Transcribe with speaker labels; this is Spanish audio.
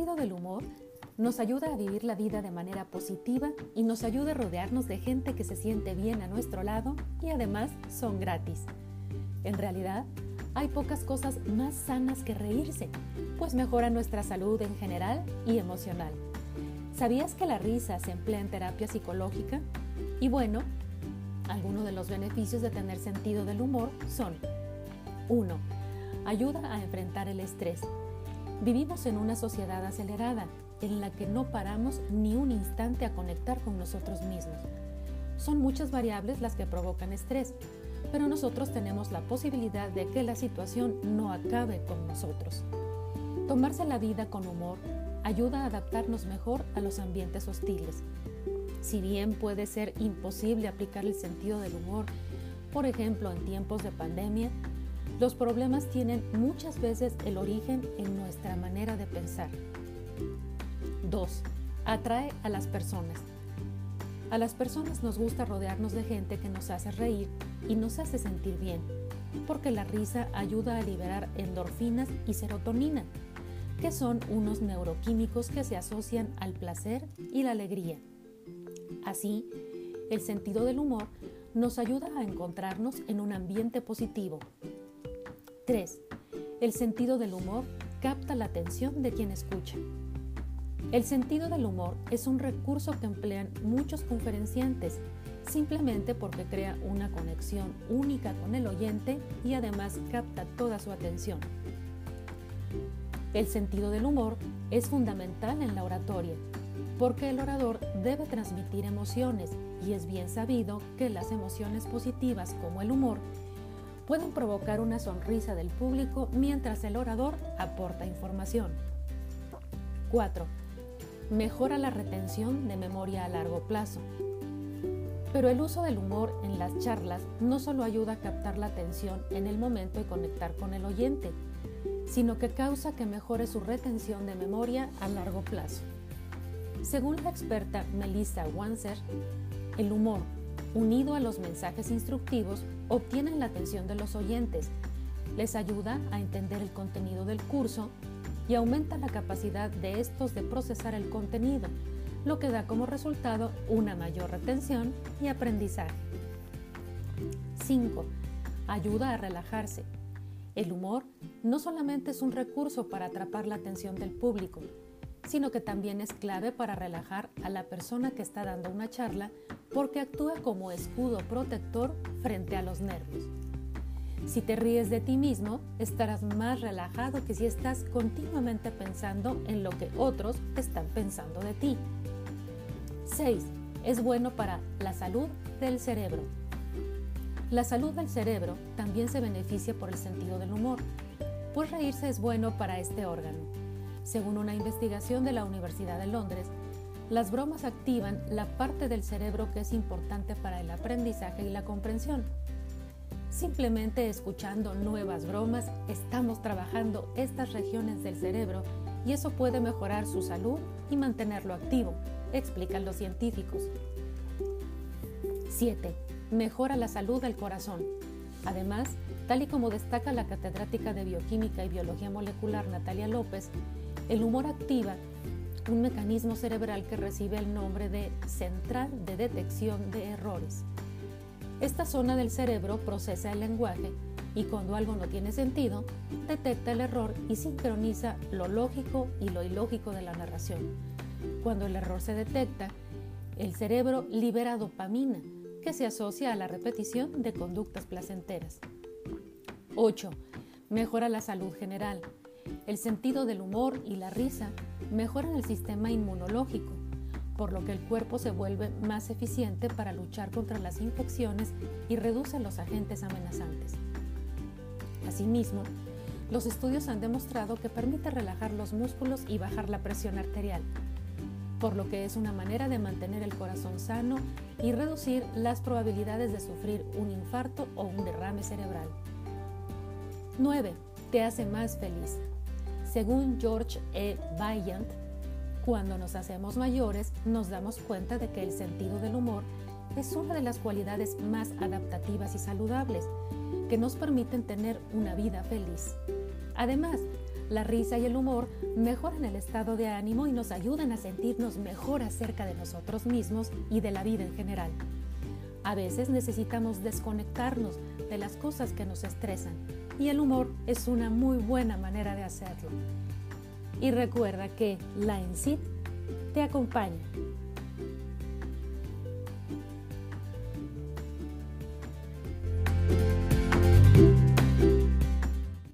Speaker 1: sentido del humor nos ayuda a vivir la vida de manera positiva y nos ayuda a rodearnos de gente que se siente bien a nuestro lado y además son gratis. En realidad, hay pocas cosas más sanas que reírse, pues mejora nuestra salud en general y emocional. ¿Sabías que la risa se emplea en terapia psicológica? Y bueno, algunos de los beneficios de tener sentido del humor son 1. Ayuda a enfrentar el estrés. Vivimos en una sociedad acelerada en la que no paramos ni un instante a conectar con nosotros mismos. Son muchas variables las que provocan estrés, pero nosotros tenemos la posibilidad de que la situación no acabe con nosotros. Tomarse la vida con humor ayuda a adaptarnos mejor a los ambientes hostiles. Si bien puede ser imposible aplicar el sentido del humor, por ejemplo en tiempos de pandemia, los problemas tienen muchas veces el origen en nuestra manera de pensar. 2. Atrae a las personas. A las personas nos gusta rodearnos de gente que nos hace reír y nos hace sentir bien, porque la risa ayuda a liberar endorfinas y serotonina, que son unos neuroquímicos que se asocian al placer y la alegría. Así, el sentido del humor nos ayuda a encontrarnos en un ambiente positivo. 3. El sentido del humor capta la atención de quien escucha. El sentido del humor es un recurso que emplean muchos conferenciantes simplemente porque crea una conexión única con el oyente y además capta toda su atención. El sentido del humor es fundamental en la oratoria, porque el orador debe transmitir emociones y es bien sabido que las emociones positivas como el humor pueden provocar una sonrisa del público mientras el orador aporta información. 4. Mejora la retención de memoria a largo plazo. Pero el uso del humor en las charlas no solo ayuda a captar la atención en el momento y conectar con el oyente, sino que causa que mejore su retención de memoria a largo plazo. Según la experta Melissa Wanser, el humor, unido a los mensajes instructivos, obtienen la atención de los oyentes, les ayuda a entender el contenido del curso y aumenta la capacidad de estos de procesar el contenido, lo que da como resultado una mayor retención y aprendizaje. 5. Ayuda a relajarse. El humor no solamente es un recurso para atrapar la atención del público, sino que también es clave para relajar a la persona que está dando una charla porque actúa como escudo protector frente a los nervios. Si te ríes de ti mismo, estarás más relajado que si estás continuamente pensando en lo que otros están pensando de ti. 6. Es bueno para la salud del cerebro. La salud del cerebro también se beneficia por el sentido del humor, pues reírse es bueno para este órgano. Según una investigación de la Universidad de Londres, las bromas activan la parte del cerebro que es importante para el aprendizaje y la comprensión. Simplemente escuchando nuevas bromas estamos trabajando estas regiones del cerebro y eso puede mejorar su salud y mantenerlo activo explican los científicos. 7. Mejora la salud del corazón. Además, tal y como destaca la catedrática de Bioquímica y Biología Molecular Natalia López, el humor activa un mecanismo cerebral que recibe el nombre de Central de Detección de Errores. Esta zona del cerebro procesa el lenguaje y cuando algo no tiene sentido, detecta el error y sincroniza lo lógico y lo ilógico de la narración cuando el error se detecta, el cerebro libera dopamina, que se asocia a la repetición de conductas placenteras. 8. Mejora la salud general. El sentido del humor y la risa mejoran el sistema inmunológico, por lo que el cuerpo se vuelve más eficiente para luchar contra las infecciones y reduce los agentes amenazantes. Asimismo, los estudios han demostrado que permite relajar los músculos y bajar la presión arterial, por lo que es una manera de mantener el corazón sano y reducir las probabilidades de sufrir un infarto o un derrame cerebral. 9. Te hace más feliz. Según George E. Vaillant, cuando nos hacemos mayores nos damos cuenta de que el sentido del humor es una de las cualidades más adaptativas y saludables que nos permiten tener una vida feliz. Además, la risa y el humor mejoran el estado de ánimo y nos ayudan a sentirnos mejor acerca de nosotros mismos y de la vida en general. A veces necesitamos desconectarnos de las cosas que nos estresan y el humor es una muy buena manera de hacerlo. Y recuerda que la ENCIT te acompaña.